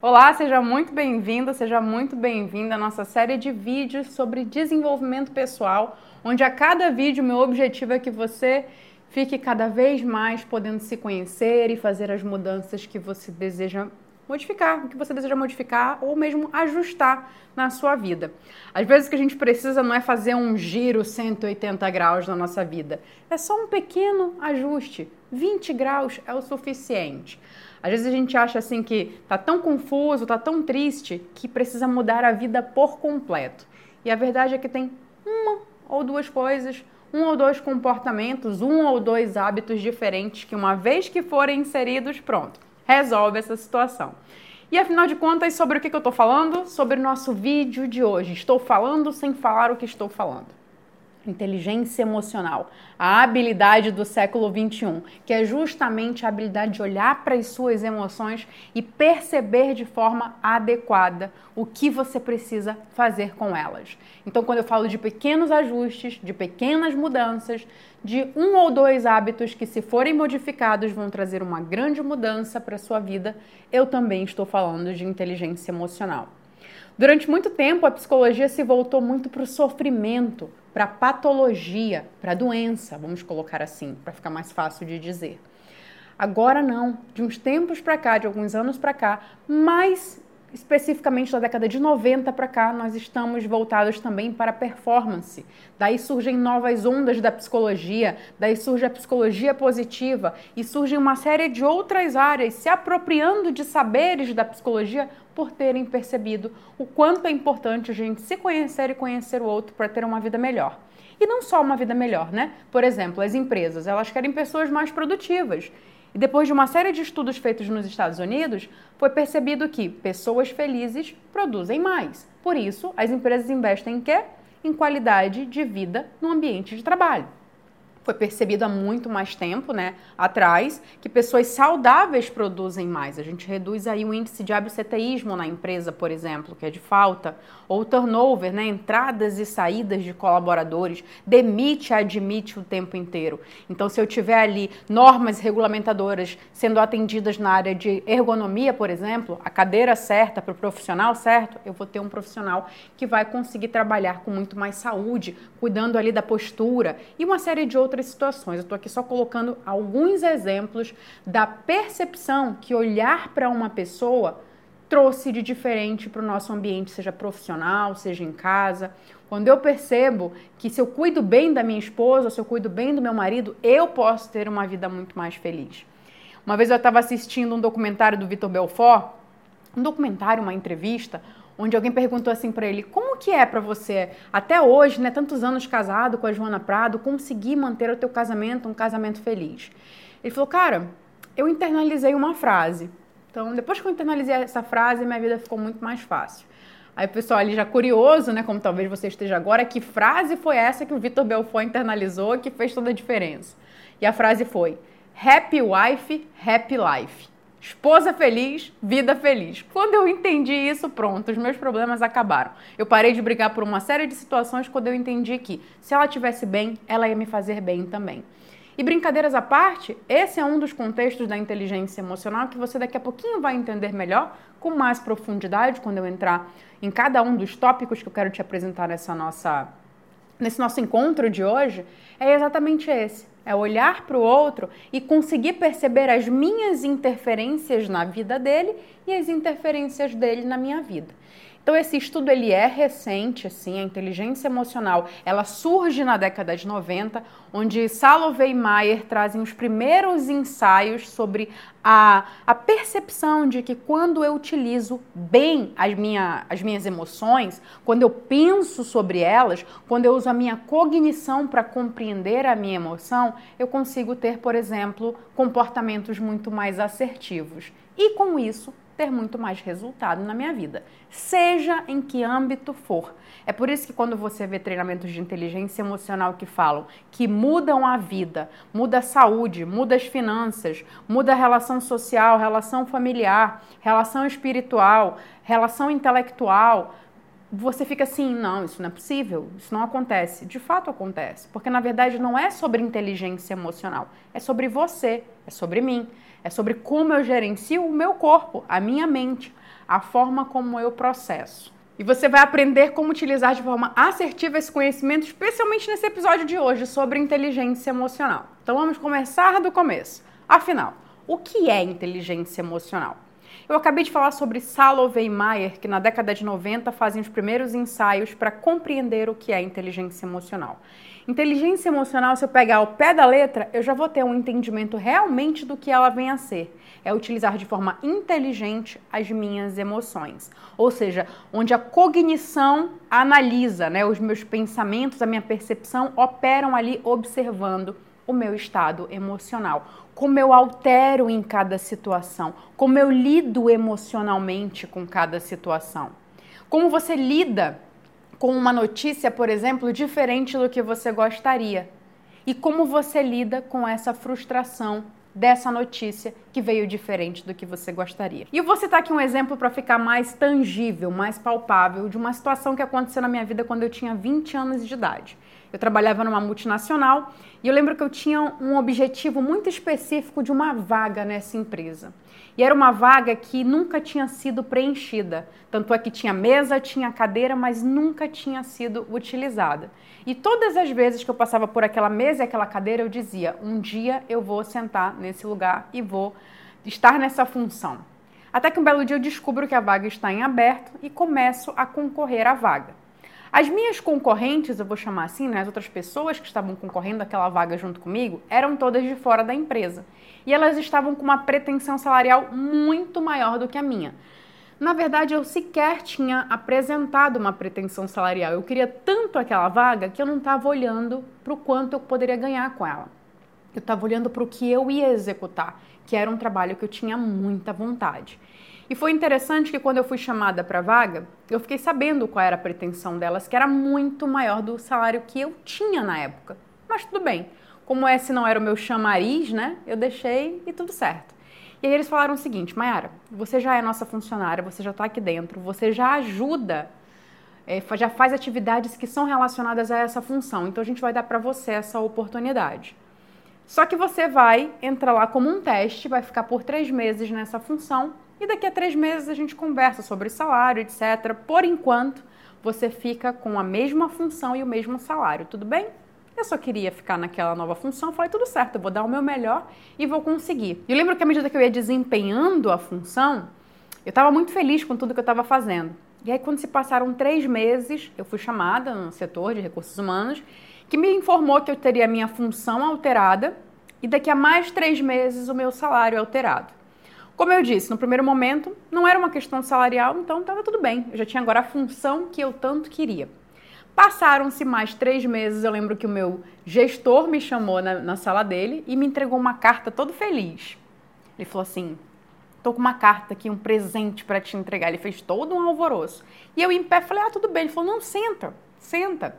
Olá, seja muito bem-vindo, seja muito bem-vinda à nossa série de vídeos sobre desenvolvimento pessoal, onde a cada vídeo meu objetivo é que você fique cada vez mais podendo se conhecer e fazer as mudanças que você deseja modificar, que você deseja modificar ou mesmo ajustar na sua vida. Às vezes o que a gente precisa não é fazer um giro 180 graus na nossa vida, é só um pequeno ajuste. 20 graus é o suficiente. Às vezes a gente acha assim que tá tão confuso, tá tão triste que precisa mudar a vida por completo. E a verdade é que tem uma ou duas coisas, um ou dois comportamentos, um ou dois hábitos diferentes que uma vez que forem inseridos, pronto, resolve essa situação. E afinal de contas, sobre o que, eu estou falando? Sobre o nosso vídeo de hoje. Estou falando sem falar o que estou falando inteligência emocional, a habilidade do século 21, que é justamente a habilidade de olhar para as suas emoções e perceber de forma adequada o que você precisa fazer com elas. Então, quando eu falo de pequenos ajustes, de pequenas mudanças, de um ou dois hábitos que, se forem modificados, vão trazer uma grande mudança para a sua vida, eu também estou falando de inteligência emocional. Durante muito tempo, a psicologia se voltou muito para o sofrimento, para a patologia, para a doença, vamos colocar assim, para ficar mais fácil de dizer. Agora não, de uns tempos para cá, de alguns anos para cá, mais especificamente da década de 90 para cá, nós estamos voltados também para a performance. Daí surgem novas ondas da psicologia, daí surge a psicologia positiva e surge uma série de outras áreas se apropriando de saberes da psicologia por terem percebido o quanto é importante a gente se conhecer e conhecer o outro para ter uma vida melhor. E não só uma vida melhor, né? Por exemplo, as empresas, elas querem pessoas mais produtivas. E depois de uma série de estudos feitos nos Estados Unidos, foi percebido que pessoas felizes produzem mais. Por isso, as empresas investem em quê? Em qualidade de vida no ambiente de trabalho foi percebido há muito mais tempo, né, atrás, que pessoas saudáveis produzem mais. A gente reduz aí o índice de absenteísmo na empresa, por exemplo, que é de falta, ou turnover, né, entradas e saídas de colaboradores, demite, admite o tempo inteiro. Então, se eu tiver ali normas regulamentadoras sendo atendidas na área de ergonomia, por exemplo, a cadeira certa para o profissional certo, eu vou ter um profissional que vai conseguir trabalhar com muito mais saúde, cuidando ali da postura e uma série de outras outras situações. Eu estou aqui só colocando alguns exemplos da percepção que olhar para uma pessoa trouxe de diferente para o nosso ambiente, seja profissional, seja em casa. Quando eu percebo que se eu cuido bem da minha esposa, se eu cuido bem do meu marido, eu posso ter uma vida muito mais feliz. Uma vez eu estava assistindo um documentário do Vitor Belfort, um documentário, uma entrevista, onde alguém perguntou assim para ele: "Como que é para você até hoje, né, tantos anos casado com a Joana Prado, conseguir manter o teu casamento um casamento feliz?" Ele falou: "Cara, eu internalizei uma frase. Então, depois que eu internalizei essa frase, minha vida ficou muito mais fácil." Aí o pessoal ali já curioso, né, como talvez você esteja agora, que frase foi essa que o Vitor Belfort internalizou que fez toda a diferença? E a frase foi: Happy wife, happy life. Esposa feliz, vida feliz. Quando eu entendi isso, pronto, os meus problemas acabaram. Eu parei de brigar por uma série de situações quando eu entendi que se ela tivesse bem, ela ia me fazer bem também. E brincadeiras à parte, esse é um dos contextos da inteligência emocional que você daqui a pouquinho vai entender melhor, com mais profundidade, quando eu entrar em cada um dos tópicos que eu quero te apresentar nessa nossa, nesse nosso encontro de hoje. É exatamente esse é olhar para o outro e conseguir perceber as minhas interferências na vida dele e as interferências dele na minha vida. Então esse estudo ele é recente, assim, a inteligência emocional, ela surge na década de 90, onde Salovey e Mayer trazem os primeiros ensaios sobre a, a percepção de que quando eu utilizo bem as, minha, as minhas emoções, quando eu penso sobre elas, quando eu uso a minha cognição para compreender a minha emoção, eu consigo ter, por exemplo, comportamentos muito mais assertivos. E com isso, ter muito mais resultado na minha vida, seja em que âmbito for. É por isso que quando você vê treinamentos de inteligência emocional que falam que mudam a vida, muda a saúde, muda as finanças, muda a relação social, relação familiar, relação espiritual, relação intelectual, você fica assim, não, isso não é possível, isso não acontece. De fato acontece, porque na verdade não é sobre inteligência emocional, é sobre você, é sobre mim, é sobre como eu gerencio o meu corpo, a minha mente, a forma como eu processo. E você vai aprender como utilizar de forma assertiva esse conhecimento, especialmente nesse episódio de hoje sobre inteligência emocional. Então vamos começar do começo. Afinal, o que é inteligência emocional? Eu acabei de falar sobre Salovey e Mayer, que na década de 90 fazem os primeiros ensaios para compreender o que é inteligência emocional. Inteligência emocional, se eu pegar ao pé da letra, eu já vou ter um entendimento realmente do que ela vem a ser. É utilizar de forma inteligente as minhas emoções. Ou seja, onde a cognição analisa, né, os meus pensamentos, a minha percepção operam ali observando o meu estado emocional, como eu altero em cada situação, como eu lido emocionalmente com cada situação. Como você lida com uma notícia, por exemplo, diferente do que você gostaria. E como você lida com essa frustração dessa notícia que veio diferente do que você gostaria. E eu vou citar aqui um exemplo para ficar mais tangível, mais palpável, de uma situação que aconteceu na minha vida quando eu tinha 20 anos de idade. Eu trabalhava numa multinacional e eu lembro que eu tinha um objetivo muito específico de uma vaga nessa empresa. E era uma vaga que nunca tinha sido preenchida. Tanto é que tinha mesa, tinha cadeira, mas nunca tinha sido utilizada. E todas as vezes que eu passava por aquela mesa e aquela cadeira, eu dizia: um dia eu vou sentar nesse lugar e vou estar nessa função. Até que um belo dia eu descubro que a vaga está em aberto e começo a concorrer à vaga. As minhas concorrentes, eu vou chamar assim, né, as outras pessoas que estavam concorrendo àquela vaga junto comigo, eram todas de fora da empresa. E elas estavam com uma pretensão salarial muito maior do que a minha. Na verdade, eu sequer tinha apresentado uma pretensão salarial. Eu queria tanto aquela vaga que eu não estava olhando para o quanto eu poderia ganhar com ela. Eu estava olhando para o que eu ia executar, que era um trabalho que eu tinha muita vontade. E foi interessante que quando eu fui chamada para a vaga, eu fiquei sabendo qual era a pretensão delas, que era muito maior do salário que eu tinha na época. Mas tudo bem. Como esse não era o meu chamariz, né? Eu deixei e tudo certo. E aí eles falaram o seguinte, Mayara, você já é nossa funcionária, você já está aqui dentro, você já ajuda, é, já faz atividades que são relacionadas a essa função. Então a gente vai dar para você essa oportunidade. Só que você vai entrar lá como um teste, vai ficar por três meses nessa função e daqui a três meses a gente conversa sobre salário, etc. Por enquanto, você fica com a mesma função e o mesmo salário, tudo bem? Eu só queria ficar naquela nova função, falei, tudo certo, eu vou dar o meu melhor e vou conseguir. E eu lembro que à medida que eu ia desempenhando a função, eu estava muito feliz com tudo que eu estava fazendo. E aí, quando se passaram três meses, eu fui chamada no setor de recursos humanos, que me informou que eu teria a minha função alterada e daqui a mais três meses o meu salário alterado. Como eu disse, no primeiro momento não era uma questão salarial, então estava tudo bem. Eu já tinha agora a função que eu tanto queria. Passaram-se mais três meses. Eu lembro que o meu gestor me chamou na, na sala dele e me entregou uma carta todo feliz. Ele falou assim: tô com uma carta aqui, um presente para te entregar. Ele fez todo um alvoroço. E eu em pé falei: ah, tudo bem. Ele falou: não, senta, senta.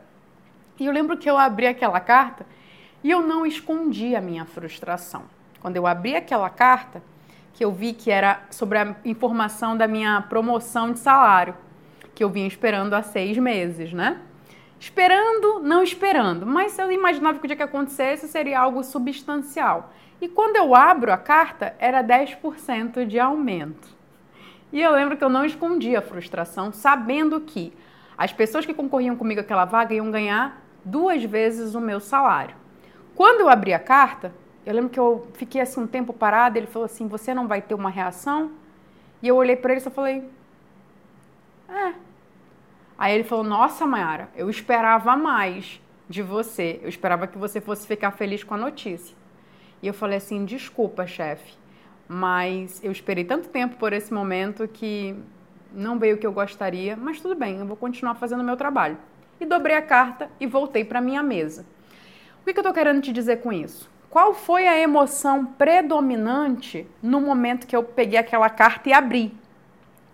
E eu lembro que eu abri aquela carta e eu não escondi a minha frustração. Quando eu abri aquela carta, que eu vi que era sobre a informação da minha promoção de salário, que eu vinha esperando há seis meses, né? Esperando, não esperando, mas eu imaginava que o dia que acontecesse seria algo substancial. E quando eu abro a carta, era 10% de aumento. E eu lembro que eu não escondi a frustração, sabendo que as pessoas que concorriam comigo àquela vaga iam ganhar duas vezes o meu salário. Quando eu abri a carta, eu lembro que eu fiquei assim um tempo parada, ele falou assim: "Você não vai ter uma reação?" E eu olhei para ele e só falei: "É". Aí ele falou: "Nossa, Mayara, eu esperava mais de você. Eu esperava que você fosse ficar feliz com a notícia". E eu falei assim: "Desculpa, chefe, mas eu esperei tanto tempo por esse momento que não veio o que eu gostaria, mas tudo bem, eu vou continuar fazendo o meu trabalho". E dobrei a carta e voltei para minha mesa. O que eu estou querendo te dizer com isso? Qual foi a emoção predominante no momento que eu peguei aquela carta e abri?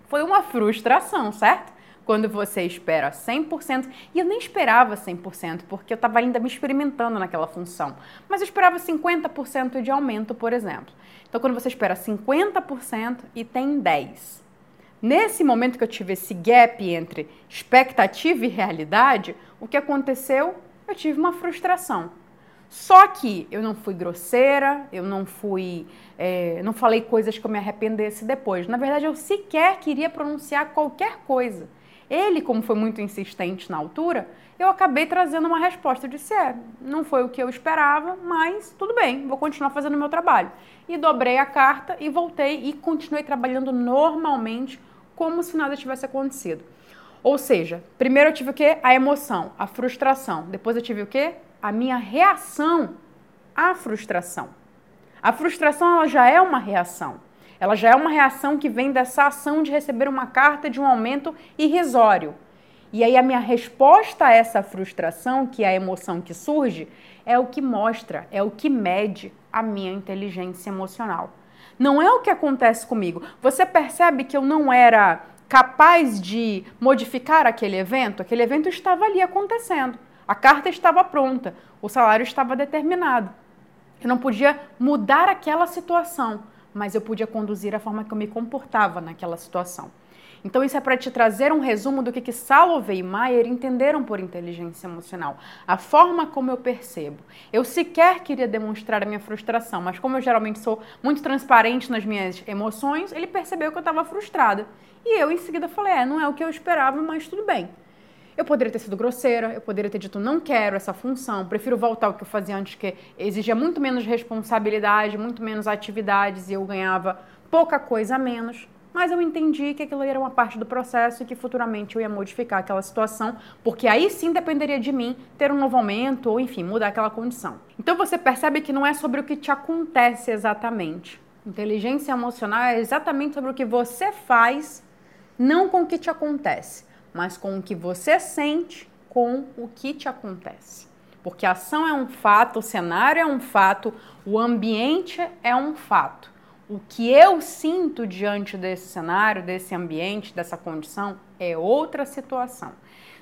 Foi uma frustração, certo? Quando você espera 100%, e eu nem esperava 100%, porque eu estava ainda me experimentando naquela função, mas eu esperava 50% de aumento, por exemplo. Então, quando você espera 50% e tem 10%, Nesse momento que eu tive esse gap entre expectativa e realidade, o que aconteceu? Eu tive uma frustração. Só que eu não fui grosseira, eu não fui, é, não falei coisas que eu me arrependesse depois. Na verdade, eu sequer queria pronunciar qualquer coisa. Ele, como foi muito insistente na altura, eu acabei trazendo uma resposta. Eu disse: é, não foi o que eu esperava, mas tudo bem, vou continuar fazendo o meu trabalho. E dobrei a carta e voltei e continuei trabalhando normalmente, como se nada tivesse acontecido. Ou seja, primeiro eu tive o quê? A emoção, a frustração. Depois eu tive o quê? A minha reação à frustração. A frustração ela já é uma reação. Ela já é uma reação que vem dessa ação de receber uma carta de um aumento irrisório. E aí a minha resposta a essa frustração, que é a emoção que surge, é o que mostra, é o que mede a minha inteligência emocional. Não é o que acontece comigo. Você percebe que eu não era capaz de modificar aquele evento? Aquele evento estava ali acontecendo. A carta estava pronta, o salário estava determinado. Eu não podia mudar aquela situação, mas eu podia conduzir a forma que eu me comportava naquela situação. Então, isso é para te trazer um resumo do que, que Salovey e Mayer entenderam por inteligência emocional. A forma como eu percebo. Eu sequer queria demonstrar a minha frustração, mas como eu geralmente sou muito transparente nas minhas emoções, ele percebeu que eu estava frustrada. E eu, em seguida, falei: é, não é o que eu esperava, mas tudo bem. Eu poderia ter sido grosseira, eu poderia ter dito não quero essa função, prefiro voltar ao que eu fazia antes, que exigia muito menos responsabilidade, muito menos atividades e eu ganhava pouca coisa a menos. Mas eu entendi que aquilo era uma parte do processo e que futuramente eu ia modificar aquela situação, porque aí sim dependeria de mim ter um novo aumento ou, enfim, mudar aquela condição. Então você percebe que não é sobre o que te acontece exatamente. Inteligência emocional é exatamente sobre o que você faz, não com o que te acontece mas com o que você sente com o que te acontece. Porque a ação é um fato, o cenário é um fato, o ambiente é um fato. O que eu sinto diante desse cenário, desse ambiente, dessa condição é outra situação.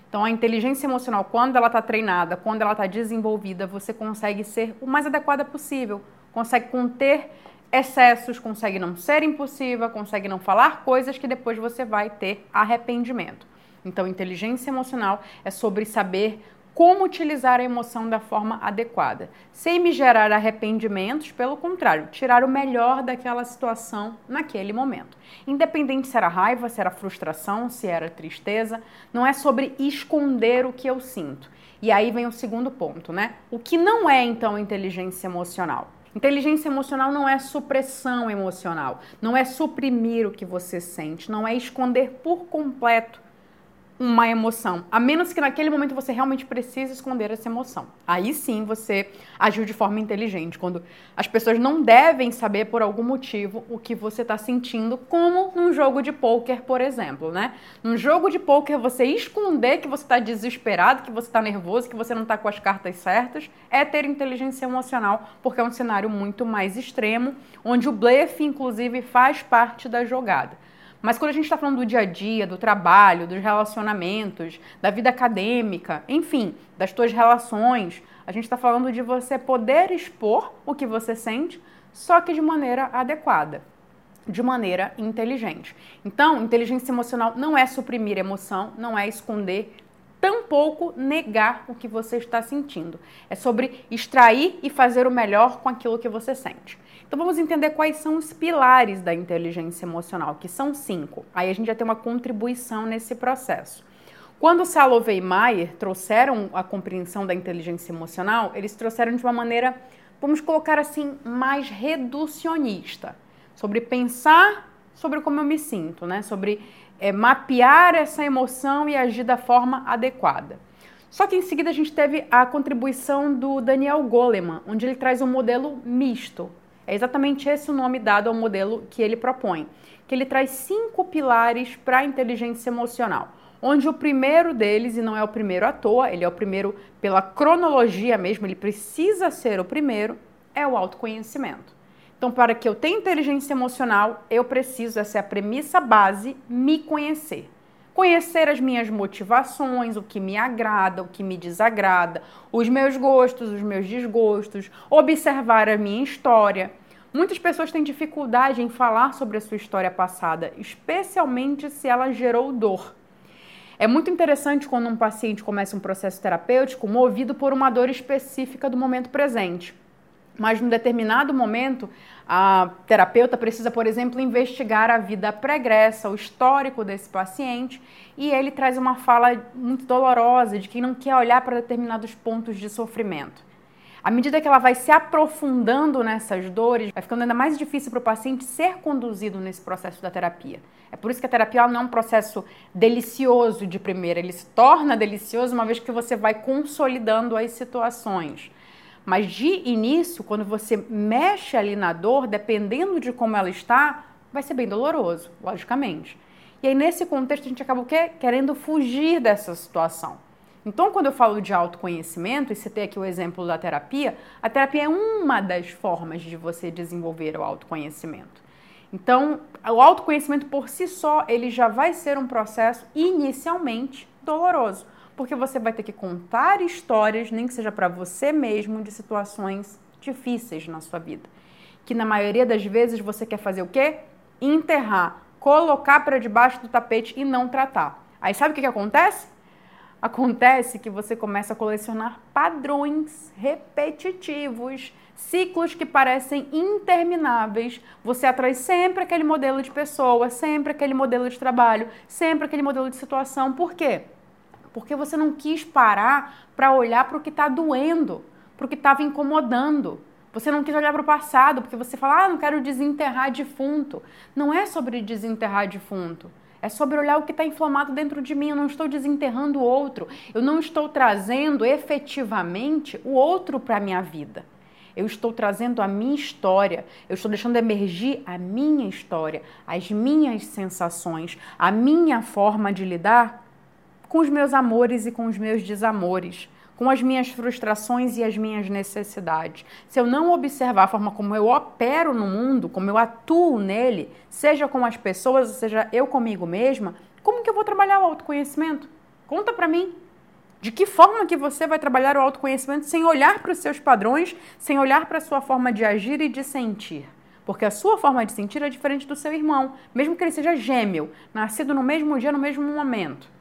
Então, a inteligência emocional, quando ela está treinada, quando ela está desenvolvida, você consegue ser o mais adequada possível, consegue conter excessos, consegue não ser impulsiva, consegue não falar coisas que depois você vai ter arrependimento. Então, inteligência emocional é sobre saber como utilizar a emoção da forma adequada, sem me gerar arrependimentos, pelo contrário, tirar o melhor daquela situação naquele momento. Independente se era raiva, se era frustração, se era tristeza, não é sobre esconder o que eu sinto. E aí vem o segundo ponto, né? O que não é então inteligência emocional? Inteligência emocional não é supressão emocional, não é suprimir o que você sente, não é esconder por completo uma emoção, a menos que naquele momento você realmente precise esconder essa emoção. Aí sim você agiu de forma inteligente, quando as pessoas não devem saber por algum motivo o que você está sentindo, como num jogo de pôquer, por exemplo, né? Num jogo de pôquer, você esconder que você está desesperado, que você está nervoso, que você não está com as cartas certas, é ter inteligência emocional, porque é um cenário muito mais extremo, onde o blefe, inclusive, faz parte da jogada. Mas quando a gente está falando do dia a dia, do trabalho, dos relacionamentos, da vida acadêmica, enfim, das tuas relações, a gente está falando de você poder expor o que você sente, só que de maneira adequada, de maneira inteligente. Então, inteligência emocional não é suprimir emoção, não é esconder, tampouco negar o que você está sentindo. É sobre extrair e fazer o melhor com aquilo que você sente. Então vamos entender quais são os pilares da inteligência emocional, que são cinco. Aí a gente já tem uma contribuição nesse processo. Quando Salovey e Mayer trouxeram a compreensão da inteligência emocional, eles trouxeram de uma maneira, vamos colocar assim, mais reducionista, sobre pensar sobre como eu me sinto, né? Sobre é, mapear essa emoção e agir da forma adequada. Só que em seguida a gente teve a contribuição do Daniel Goleman, onde ele traz um modelo misto. É exatamente esse o nome dado ao modelo que ele propõe, que ele traz cinco pilares para a inteligência emocional, onde o primeiro deles, e não é o primeiro à toa, ele é o primeiro pela cronologia mesmo, ele precisa ser o primeiro, é o autoconhecimento. Então, para que eu tenha inteligência emocional, eu preciso, essa é a premissa base, me conhecer. Conhecer as minhas motivações, o que me agrada, o que me desagrada, os meus gostos, os meus desgostos, observar a minha história. Muitas pessoas têm dificuldade em falar sobre a sua história passada, especialmente se ela gerou dor. É muito interessante quando um paciente começa um processo terapêutico movido por uma dor específica do momento presente. Mas num determinado momento, a terapeuta precisa, por exemplo, investigar a vida pregressa, o histórico desse paciente, e ele traz uma fala muito dolorosa de quem não quer olhar para determinados pontos de sofrimento. À medida que ela vai se aprofundando nessas dores, vai ficando ainda mais difícil para o paciente ser conduzido nesse processo da terapia. É por isso que a terapia não é um processo delicioso de primeira, ele se torna delicioso uma vez que você vai consolidando as situações. Mas de início, quando você mexe ali na dor, dependendo de como ela está, vai ser bem doloroso, logicamente. E aí, nesse contexto, a gente acaba o quê? Querendo fugir dessa situação. Então, quando eu falo de autoconhecimento, e tem aqui o exemplo da terapia, a terapia é uma das formas de você desenvolver o autoconhecimento. Então, o autoconhecimento por si só, ele já vai ser um processo inicialmente doloroso, porque você vai ter que contar histórias, nem que seja para você mesmo, de situações difíceis na sua vida. Que na maioria das vezes você quer fazer o quê? Enterrar, colocar para debaixo do tapete e não tratar. Aí sabe o que, que acontece? Acontece que você começa a colecionar padrões repetitivos, ciclos que parecem intermináveis. Você atrai sempre aquele modelo de pessoa, sempre aquele modelo de trabalho, sempre aquele modelo de situação. Por quê? Porque você não quis parar para olhar para o que está doendo, para o que estava incomodando. Você não quis olhar para o passado, porque você fala, ah, não quero desenterrar defunto. Não é sobre desenterrar defunto. É sobre olhar o que está inflamado dentro de mim. Eu não estou desenterrando o outro. Eu não estou trazendo efetivamente o outro para a minha vida. Eu estou trazendo a minha história. Eu estou deixando emergir a minha história, as minhas sensações, a minha forma de lidar com os meus amores e com os meus desamores com as minhas frustrações e as minhas necessidades. Se eu não observar a forma como eu opero no mundo, como eu atuo nele, seja com as pessoas, seja eu comigo mesma, como que eu vou trabalhar o autoconhecimento? Conta para mim. De que forma que você vai trabalhar o autoconhecimento sem olhar para os seus padrões, sem olhar para a sua forma de agir e de sentir? Porque a sua forma de sentir é diferente do seu irmão, mesmo que ele seja gêmeo, nascido no mesmo dia, no mesmo momento.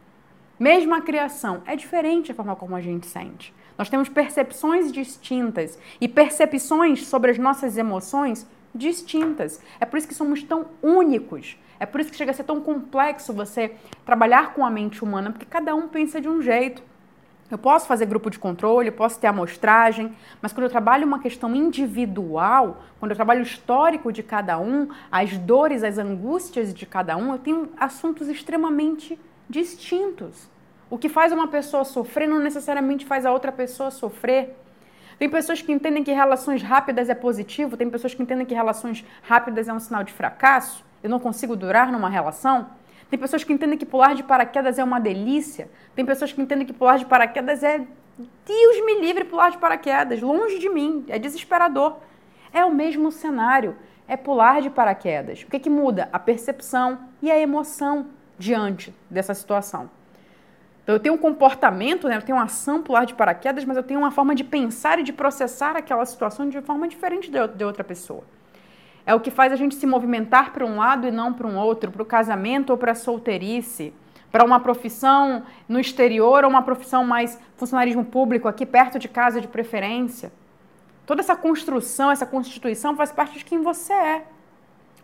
Mesma criação, é diferente a forma como a gente sente. Nós temos percepções distintas e percepções sobre as nossas emoções distintas. É por isso que somos tão únicos. É por isso que chega a ser tão complexo você trabalhar com a mente humana, porque cada um pensa de um jeito. Eu posso fazer grupo de controle, posso ter amostragem, mas quando eu trabalho uma questão individual, quando eu trabalho o histórico de cada um, as dores, as angústias de cada um, eu tenho assuntos extremamente distintos. O que faz uma pessoa sofrer não necessariamente faz a outra pessoa sofrer. Tem pessoas que entendem que relações rápidas é positivo, tem pessoas que entendem que relações rápidas é um sinal de fracasso, eu não consigo durar numa relação. Tem pessoas que entendem que pular de paraquedas é uma delícia. Tem pessoas que entendem que pular de paraquedas é Deus me livre pular de paraquedas, longe de mim, é desesperador. É o mesmo cenário, é pular de paraquedas. O que, que muda? A percepção e a emoção diante dessa situação. Então, eu tenho um comportamento, né? eu tenho uma ação pular de paraquedas, mas eu tenho uma forma de pensar e de processar aquela situação de forma diferente de outra pessoa. É o que faz a gente se movimentar para um lado e não para um outro, para o casamento ou para a solteirice, para uma profissão no exterior ou uma profissão mais funcionarismo público, aqui perto de casa de preferência. Toda essa construção, essa constituição faz parte de quem você é.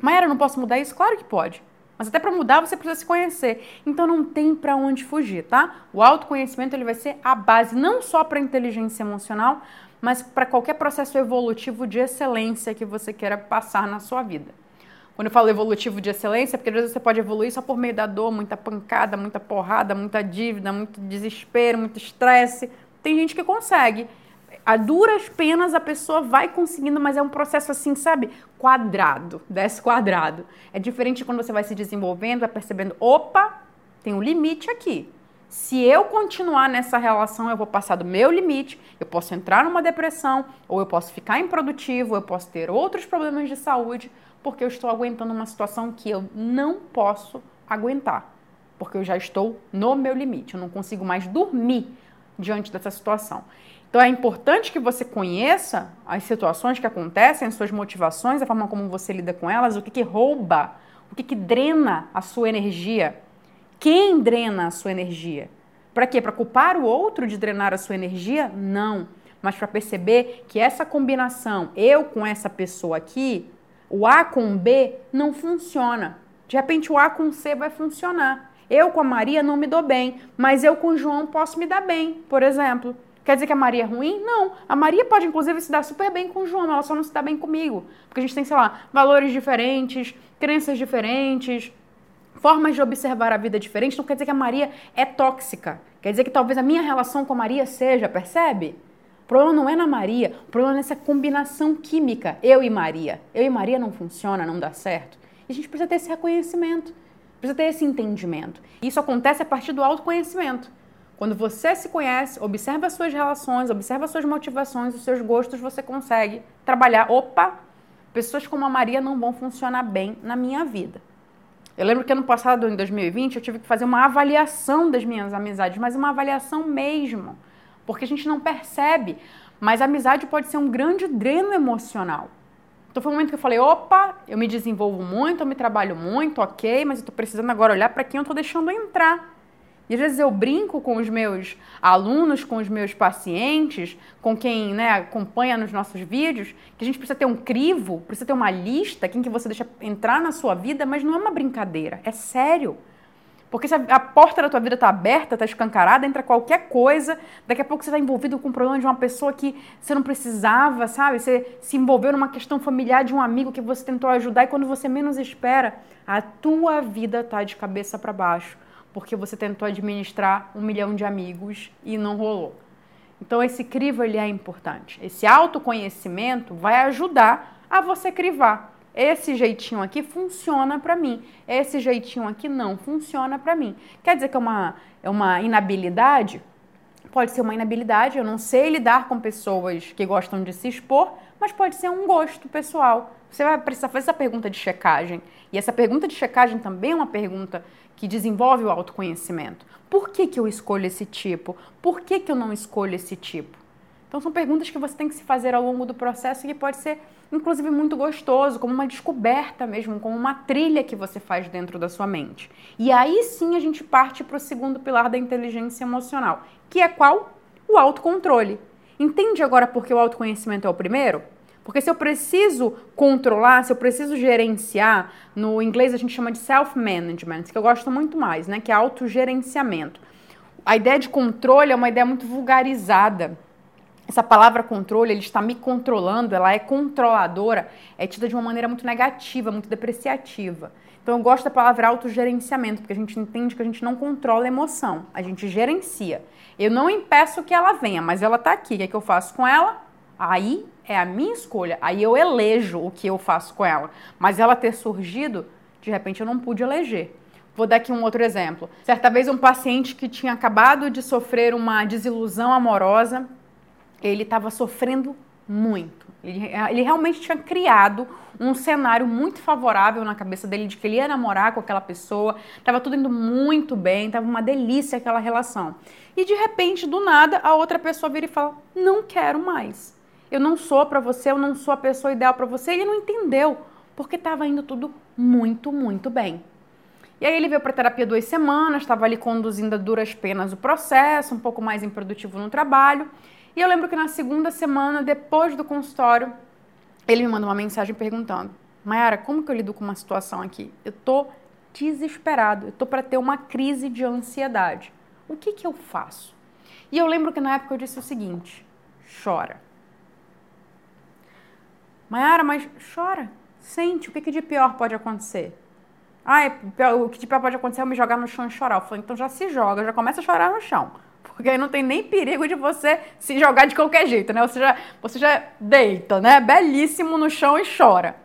Maera, não posso mudar isso? Claro que pode. Mas até para mudar você precisa se conhecer. Então não tem para onde fugir, tá? O autoconhecimento ele vai ser a base não só para inteligência emocional, mas para qualquer processo evolutivo de excelência que você queira passar na sua vida. Quando eu falo evolutivo de excelência, porque às vezes você pode evoluir só por meio da dor, muita pancada, muita porrada, muita dívida, muito desespero, muito estresse. Tem gente que consegue a duras penas a pessoa vai conseguindo, mas é um processo assim, sabe? Quadrado, desce quadrado. É diferente quando você vai se desenvolvendo, vai percebendo, opa, tem um limite aqui. Se eu continuar nessa relação, eu vou passar do meu limite, eu posso entrar numa depressão, ou eu posso ficar improdutivo, eu posso ter outros problemas de saúde, porque eu estou aguentando uma situação que eu não posso aguentar, porque eu já estou no meu limite, eu não consigo mais dormir diante dessa situação. Então é importante que você conheça as situações que acontecem, as suas motivações, a forma como você lida com elas, o que, que rouba, o que, que drena a sua energia. Quem drena a sua energia? Para quê? Para culpar o outro de drenar a sua energia? Não. Mas para perceber que essa combinação, eu com essa pessoa aqui, o A com B, não funciona. De repente o A com C vai funcionar. Eu com a Maria não me dou bem, mas eu com o João posso me dar bem, por exemplo. Quer dizer que a Maria é ruim? Não. A Maria pode, inclusive, se dar super bem com o João, ela só não se dá bem comigo. Porque a gente tem, sei lá, valores diferentes, crenças diferentes, formas de observar a vida diferentes. Não quer dizer que a Maria é tóxica. Quer dizer que talvez a minha relação com a Maria seja, percebe? O problema não é na Maria, o problema é nessa combinação química, eu e Maria. Eu e Maria não funciona, não dá certo. E a gente precisa ter esse reconhecimento, precisa ter esse entendimento. E isso acontece a partir do autoconhecimento. Quando você se conhece, observa as suas relações, observa as suas motivações, os seus gostos, você consegue trabalhar. Opa, pessoas como a Maria não vão funcionar bem na minha vida. Eu lembro que ano passado, em 2020, eu tive que fazer uma avaliação das minhas amizades, mas uma avaliação mesmo, porque a gente não percebe. Mas a amizade pode ser um grande dreno emocional. Então foi um momento que eu falei: opa, eu me desenvolvo muito, eu me trabalho muito, ok, mas eu estou precisando agora olhar para quem eu estou deixando entrar. E às vezes eu brinco com os meus alunos, com os meus pacientes, com quem né, acompanha nos nossos vídeos, que a gente precisa ter um crivo, precisa ter uma lista, quem que você deixa entrar na sua vida, mas não é uma brincadeira, é sério. Porque se a porta da tua vida está aberta, está escancarada, entra qualquer coisa, daqui a pouco você está envolvido com o problema de uma pessoa que você não precisava, sabe? Você se envolveu numa questão familiar de um amigo que você tentou ajudar e quando você menos espera, a tua vida está de cabeça para baixo porque você tentou administrar um milhão de amigos e não rolou. Então esse crivo ele é importante. Esse autoconhecimento vai ajudar a você crivar. Esse jeitinho aqui funciona para mim. Esse jeitinho aqui não funciona para mim. Quer dizer que é uma, é uma inabilidade? Pode ser uma inabilidade. Eu não sei lidar com pessoas que gostam de se expor, mas pode ser um gosto pessoal. Você vai precisar fazer essa pergunta de checagem. E essa pergunta de checagem também é uma pergunta que desenvolve o autoconhecimento. Por que, que eu escolho esse tipo? Por que, que eu não escolho esse tipo? Então são perguntas que você tem que se fazer ao longo do processo e que pode ser, inclusive, muito gostoso, como uma descoberta mesmo, como uma trilha que você faz dentro da sua mente. E aí sim a gente parte para o segundo pilar da inteligência emocional, que é qual? O autocontrole. Entende agora por que o autoconhecimento é o primeiro? Porque se eu preciso controlar, se eu preciso gerenciar, no inglês a gente chama de self-management, que eu gosto muito mais, né? Que é autogerenciamento. A ideia de controle é uma ideia muito vulgarizada. Essa palavra controle, ele está me controlando, ela é controladora, é tida de uma maneira muito negativa, muito depreciativa. Então eu gosto da palavra autogerenciamento, porque a gente entende que a gente não controla a emoção, a gente gerencia. Eu não impeço que ela venha, mas ela está aqui. O que, é que eu faço com ela? Aí é a minha escolha. Aí eu elejo o que eu faço com ela. Mas ela ter surgido, de repente eu não pude eleger. Vou dar aqui um outro exemplo. Certa vez um paciente que tinha acabado de sofrer uma desilusão amorosa, ele estava sofrendo muito. Ele, ele, realmente tinha criado um cenário muito favorável na cabeça dele de que ele ia namorar com aquela pessoa, estava tudo indo muito bem, estava uma delícia aquela relação. E de repente, do nada, a outra pessoa vira e fala: Não quero mais eu não sou para você, eu não sou a pessoa ideal para você. Ele não entendeu, porque estava indo tudo muito, muito bem. E aí ele veio para terapia duas semanas, estava ali conduzindo a duras penas o processo, um pouco mais improdutivo no trabalho. E eu lembro que na segunda semana, depois do consultório, ele me manda uma mensagem perguntando: Mayara, como que eu lido com uma situação aqui? Eu tô desesperado, eu tô para ter uma crise de ansiedade. O que que eu faço? E eu lembro que na época eu disse o seguinte: chora. Mayara, mas chora, sente, o que, que de pior pode acontecer? Ah, o que de pior pode acontecer é eu me jogar no chão e chorar. Eu falei, então já se joga, já começa a chorar no chão. Porque aí não tem nem perigo de você se jogar de qualquer jeito, né? Você já, você já deita, né? Belíssimo no chão e chora.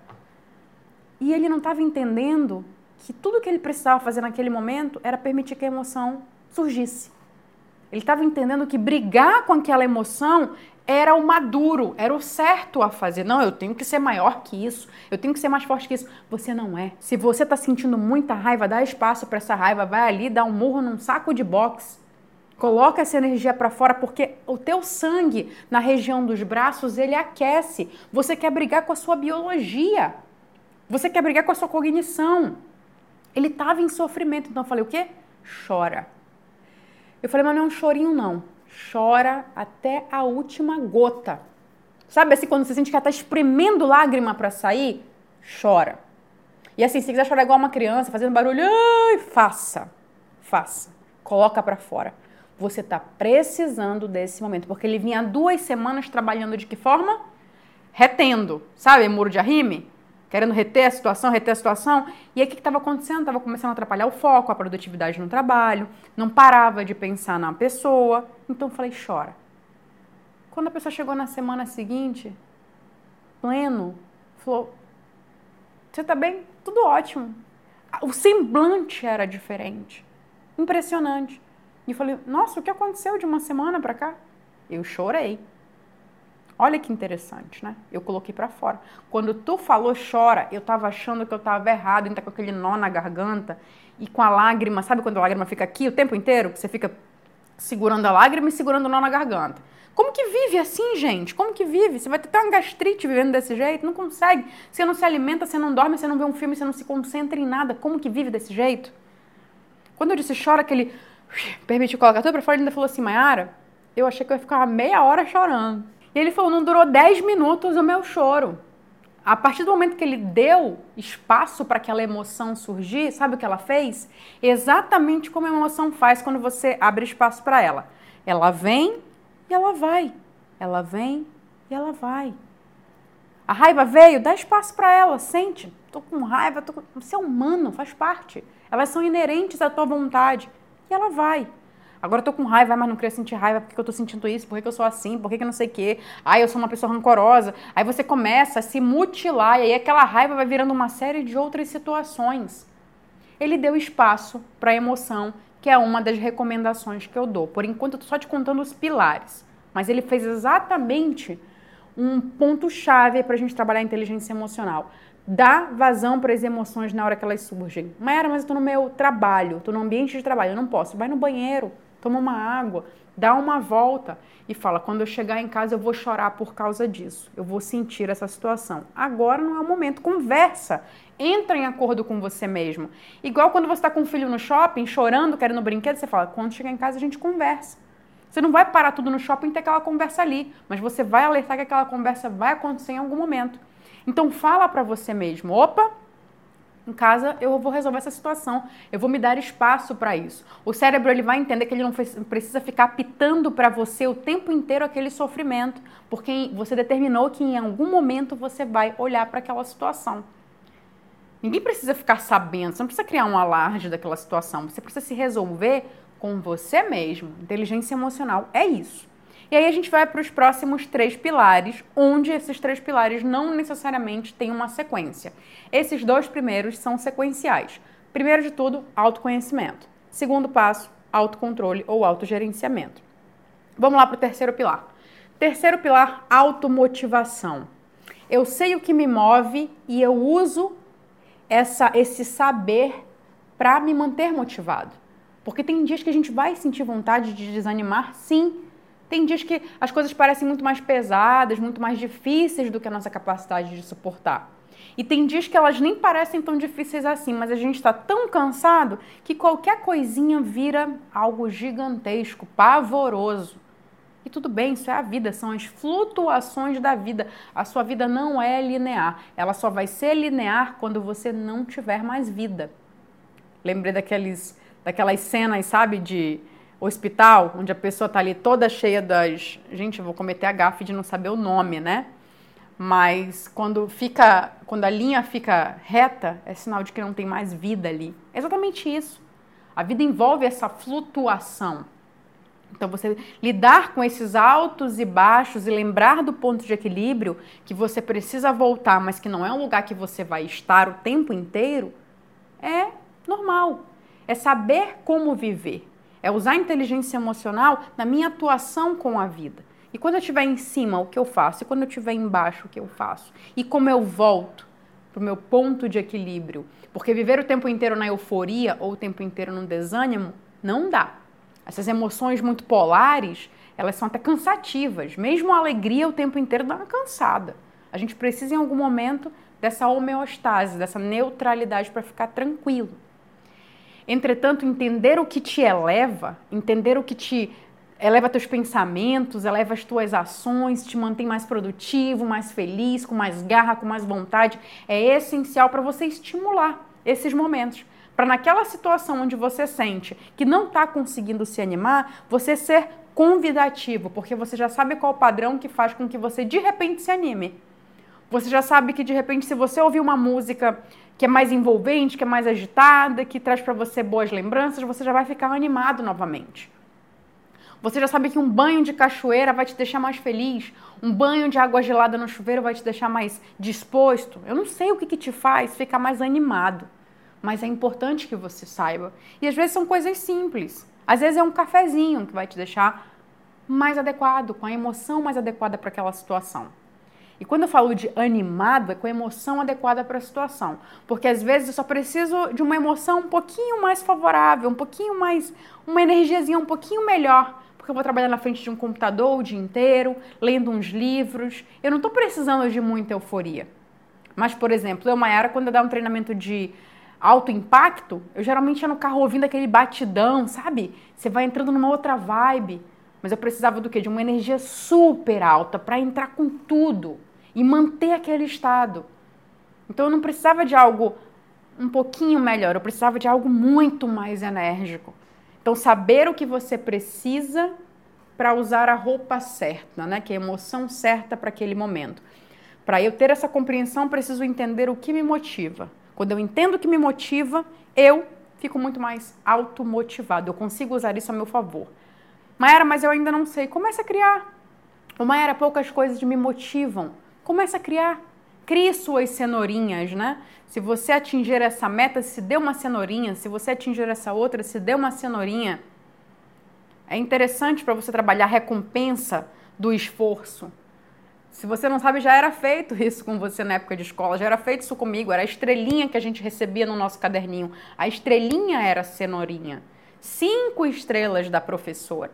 E ele não estava entendendo que tudo que ele precisava fazer naquele momento era permitir que a emoção surgisse. Ele estava entendendo que brigar com aquela emoção era o maduro, era o certo a fazer. Não, eu tenho que ser maior que isso, eu tenho que ser mais forte que isso. Você não é. Se você está sentindo muita raiva, dá espaço para essa raiva, vai ali, dá um murro num saco de boxe. Coloca essa energia para fora porque o teu sangue na região dos braços, ele aquece. Você quer brigar com a sua biologia. Você quer brigar com a sua cognição. Ele estava em sofrimento, então eu falei: "O quê? Chora". Eu falei: "Mas não é um chorinho não. Chora até a última gota". Sabe assim quando você sente que ela está espremendo lágrima para sair? Chora. E assim, se quiser chorar igual uma criança, fazendo barulho, ai, faça. Faça. Coloca para fora. Você está precisando desse momento, porque ele vinha duas semanas trabalhando de que forma? Retendo, sabe? Muro de arrime? Querendo reter a situação, reter a situação. E aí o que estava acontecendo? Estava começando a atrapalhar o foco, a produtividade no trabalho, não parava de pensar na pessoa. Então falei, chora. Quando a pessoa chegou na semana seguinte, pleno, falou: Você está bem? Tudo ótimo. O semblante era diferente. Impressionante. E falei, nossa, o que aconteceu de uma semana para cá? Eu chorei. Olha que interessante, né? Eu coloquei para fora. Quando tu falou chora, eu tava achando que eu tava errado, ainda com aquele nó na garganta e com a lágrima, sabe quando a lágrima fica aqui o tempo inteiro? Você fica segurando a lágrima e segurando o nó na garganta. Como que vive assim, gente? Como que vive? Você vai ter uma gastrite vivendo desse jeito? Não consegue. Você não se alimenta, você não dorme, você não vê um filme, você não se concentra em nada. Como que vive desse jeito? Quando eu disse chora, aquele permitiu colocar tudo pra fora, ele ainda falou assim, Mayara, eu achei que eu ia ficar meia hora chorando. E ele falou, não durou 10 minutos o meu choro. A partir do momento que ele deu espaço para aquela emoção surgir, sabe o que ela fez? Exatamente como a emoção faz quando você abre espaço para ela. Ela vem e ela vai. Ela vem e ela vai. A raiva veio, dá espaço para ela, sente. Tô com raiva, tô com... você é humano, faz parte. Elas são inerentes à tua vontade e ela vai. Agora eu tô com raiva, mas não queria sentir raiva, porque eu tô sentindo isso, por que eu sou assim, por que eu não sei o quê. Ai, eu sou uma pessoa rancorosa. Aí você começa a se mutilar, e aí aquela raiva vai virando uma série de outras situações. Ele deu espaço para a emoção, que é uma das recomendações que eu dou. Por enquanto, eu tô só te contando os pilares. Mas ele fez exatamente um ponto-chave para a gente trabalhar a inteligência emocional dá vazão para as emoções na hora que elas surgem. Mayara, mas eu estou no meu trabalho, estou no ambiente de trabalho, eu não posso. Vai no banheiro, toma uma água, dá uma volta e fala: quando eu chegar em casa eu vou chorar por causa disso, eu vou sentir essa situação. Agora não é o momento, conversa. Entra em acordo com você mesmo. Igual quando você está com o filho no shopping, chorando, querendo brinquedo, você fala: quando chegar em casa a gente conversa. Você não vai parar tudo no shopping e ter aquela conversa ali, mas você vai alertar que aquela conversa vai acontecer em algum momento. Então fala para você mesmo, opa, em casa eu vou resolver essa situação, eu vou me dar espaço para isso. O cérebro ele vai entender que ele não precisa ficar pitando para você o tempo inteiro aquele sofrimento, porque você determinou que em algum momento você vai olhar para aquela situação. Ninguém precisa ficar sabendo, você não precisa criar um alarde daquela situação, você precisa se resolver com você mesmo. Inteligência emocional é isso. E aí a gente vai para os próximos três pilares, onde esses três pilares não necessariamente têm uma sequência. Esses dois primeiros são sequenciais. Primeiro de tudo, autoconhecimento. Segundo passo, autocontrole ou autogerenciamento. Vamos lá para o terceiro pilar. Terceiro pilar, automotivação. Eu sei o que me move e eu uso essa, esse saber para me manter motivado. Porque tem dias que a gente vai sentir vontade de desanimar, sim, tem dias que as coisas parecem muito mais pesadas, muito mais difíceis do que a nossa capacidade de suportar. E tem dias que elas nem parecem tão difíceis assim, mas a gente está tão cansado que qualquer coisinha vira algo gigantesco, pavoroso. E tudo bem, isso é a vida, são as flutuações da vida. A sua vida não é linear, ela só vai ser linear quando você não tiver mais vida. Lembrei daqueles, daquelas cenas, sabe, de hospital, onde a pessoa está ali toda cheia das. Gente, eu vou cometer a gafe de não saber o nome, né? Mas quando fica, quando a linha fica reta, é sinal de que não tem mais vida ali. É exatamente isso. A vida envolve essa flutuação. Então você lidar com esses altos e baixos e lembrar do ponto de equilíbrio que você precisa voltar, mas que não é um lugar que você vai estar o tempo inteiro, é normal. É saber como viver. É usar a inteligência emocional na minha atuação com a vida. E quando eu estiver em cima, o que eu faço? E quando eu estiver embaixo, o que eu faço? E como eu volto para o meu ponto de equilíbrio? Porque viver o tempo inteiro na euforia ou o tempo inteiro no desânimo não dá. Essas emoções muito polares, elas são até cansativas. Mesmo a alegria o tempo inteiro dá uma cansada. A gente precisa em algum momento dessa homeostase, dessa neutralidade para ficar tranquilo. Entretanto, entender o que te eleva, entender o que te eleva teus pensamentos, eleva as tuas ações, te mantém mais produtivo, mais feliz, com mais garra, com mais vontade, é essencial para você estimular esses momentos. Para naquela situação onde você sente que não está conseguindo se animar, você ser convidativo, porque você já sabe qual o padrão que faz com que você de repente se anime. Você já sabe que de repente, se você ouvir uma música que é mais envolvente, que é mais agitada, que traz para você boas lembranças, você já vai ficar animado novamente. Você já sabe que um banho de cachoeira vai te deixar mais feliz, um banho de água gelada no chuveiro vai te deixar mais disposto. Eu não sei o que, que te faz ficar mais animado, mas é importante que você saiba. E às vezes são coisas simples. Às vezes é um cafezinho que vai te deixar mais adequado, com a emoção mais adequada para aquela situação. E quando eu falo de animado, é com a emoção adequada para a situação. Porque às vezes eu só preciso de uma emoção um pouquinho mais favorável, um pouquinho mais. uma energiazinha um pouquinho melhor. Porque eu vou trabalhar na frente de um computador o dia inteiro, lendo uns livros. Eu não estou precisando de muita euforia. Mas, por exemplo, eu, Mayara, quando eu dar um treinamento de alto impacto, eu geralmente ia no carro ouvindo aquele batidão, sabe? Você vai entrando numa outra vibe. Mas eu precisava do quê? De uma energia super alta para entrar com tudo e manter aquele estado. Então eu não precisava de algo um pouquinho melhor, eu precisava de algo muito mais enérgico. Então saber o que você precisa para usar a roupa certa, né? Que é a emoção certa para aquele momento. Para eu ter essa compreensão, preciso entender o que me motiva. Quando eu entendo o que me motiva, eu fico muito mais automotivado. Eu consigo usar isso a meu favor. Maera, mas eu ainda não sei. Comece a criar. Ô, Maera, poucas coisas me motivam. Comece a criar. Crie suas cenourinhas, né? Se você atingir essa meta, se dê uma cenourinha. Se você atingir essa outra, se dê uma cenourinha. É interessante para você trabalhar a recompensa do esforço. Se você não sabe, já era feito isso com você na época de escola, já era feito isso comigo, era a estrelinha que a gente recebia no nosso caderninho. A estrelinha era a cenourinha. Cinco estrelas da professora.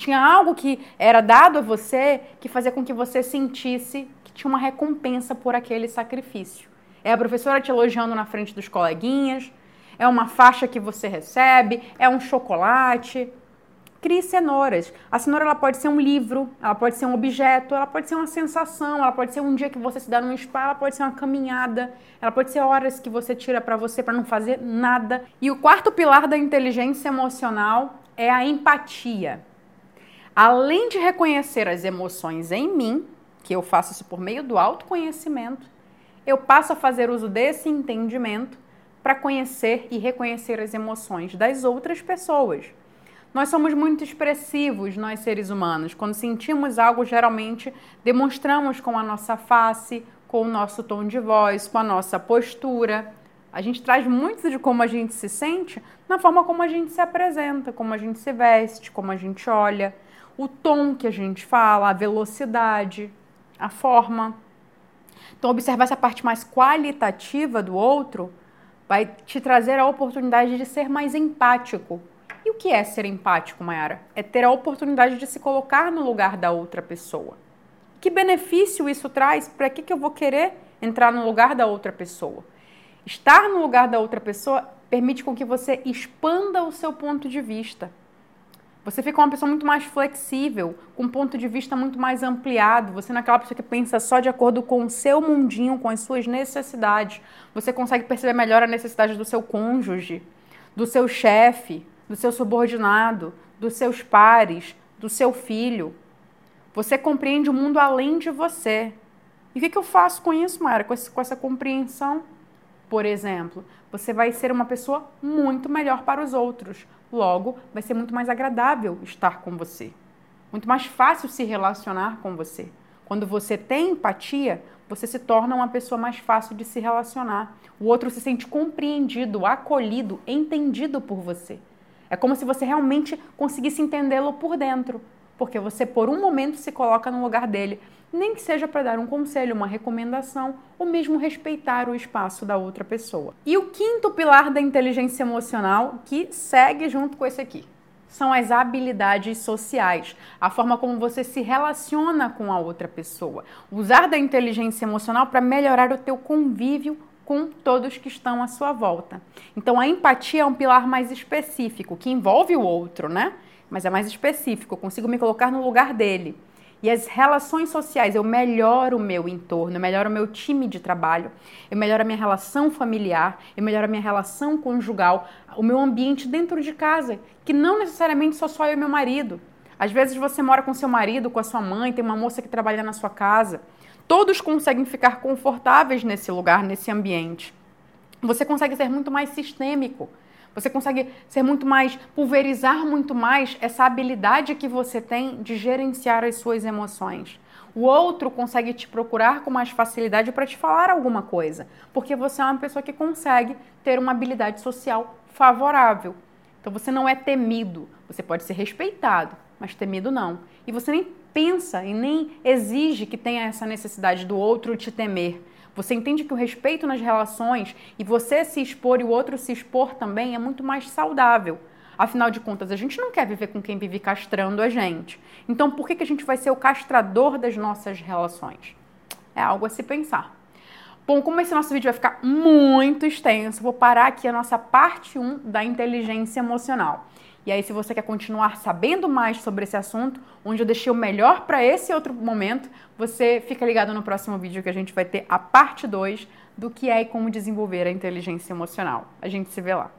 Tinha algo que era dado a você que fazia com que você sentisse que tinha uma recompensa por aquele sacrifício. É a professora te elogiando na frente dos coleguinhas, é uma faixa que você recebe, é um chocolate. Crie cenouras. A cenoura ela pode ser um livro, ela pode ser um objeto, ela pode ser uma sensação, ela pode ser um dia que você se dá num spa, ela pode ser uma caminhada, ela pode ser horas que você tira para você para não fazer nada. E o quarto pilar da inteligência emocional é a empatia além de reconhecer as emoções em mim, que eu faço isso por meio do autoconhecimento, eu passo a fazer uso desse entendimento para conhecer e reconhecer as emoções das outras pessoas. Nós somos muito expressivos, nós seres humanos. Quando sentimos algo, geralmente demonstramos com a nossa face, com o nosso tom de voz, com a nossa postura. A gente traz muito de como a gente se sente na forma como a gente se apresenta, como a gente se veste, como a gente olha o tom que a gente fala, a velocidade, a forma. Então, observar essa parte mais qualitativa do outro vai te trazer a oportunidade de ser mais empático. E o que é ser empático, Mayara? É ter a oportunidade de se colocar no lugar da outra pessoa. Que benefício isso traz? Para que, que eu vou querer entrar no lugar da outra pessoa? Estar no lugar da outra pessoa permite com que você expanda o seu ponto de vista. Você fica uma pessoa muito mais flexível, com um ponto de vista muito mais ampliado. Você não é aquela pessoa que pensa só de acordo com o seu mundinho, com as suas necessidades. Você consegue perceber melhor a necessidade do seu cônjuge, do seu chefe, do seu subordinado, dos seus pares, do seu filho. Você compreende o mundo além de você. E o que, eu faço com isso, Mara? Com essa compreensão? Por exemplo, você vai ser uma pessoa muito melhor para os outros Logo, vai ser muito mais agradável estar com você, muito mais fácil se relacionar com você. Quando você tem empatia, você se torna uma pessoa mais fácil de se relacionar. O outro se sente compreendido, acolhido, entendido por você. É como se você realmente conseguisse entendê-lo por dentro, porque você por um momento se coloca no lugar dele nem que seja para dar um conselho, uma recomendação ou mesmo respeitar o espaço da outra pessoa. E o quinto pilar da inteligência emocional, que segue junto com esse aqui, são as habilidades sociais, a forma como você se relaciona com a outra pessoa. Usar da inteligência emocional para melhorar o teu convívio com todos que estão à sua volta. Então a empatia é um pilar mais específico, que envolve o outro, né? Mas é mais específico, consigo me colocar no lugar dele. E as relações sociais, eu melhoro o meu entorno, eu melhoro o meu time de trabalho, eu melhoro a minha relação familiar, eu melhoro a minha relação conjugal, o meu ambiente dentro de casa, que não necessariamente só só eu e meu marido. Às vezes você mora com seu marido, com a sua mãe, tem uma moça que trabalha na sua casa. Todos conseguem ficar confortáveis nesse lugar, nesse ambiente. Você consegue ser muito mais sistêmico. Você consegue ser muito mais, pulverizar muito mais essa habilidade que você tem de gerenciar as suas emoções. O outro consegue te procurar com mais facilidade para te falar alguma coisa, porque você é uma pessoa que consegue ter uma habilidade social favorável. Então você não é temido, você pode ser respeitado, mas temido não. E você nem pensa e nem exige que tenha essa necessidade do outro te temer. Você entende que o respeito nas relações e você se expor e o outro se expor também é muito mais saudável. Afinal de contas, a gente não quer viver com quem vive castrando a gente. Então, por que, que a gente vai ser o castrador das nossas relações? É algo a se pensar. Bom, como esse nosso vídeo vai ficar muito extenso, vou parar aqui a nossa parte 1 da inteligência emocional. E aí, se você quer continuar sabendo mais sobre esse assunto, onde eu deixei o melhor para esse outro momento, você fica ligado no próximo vídeo que a gente vai ter a parte 2 do que é e como desenvolver a inteligência emocional. A gente se vê lá.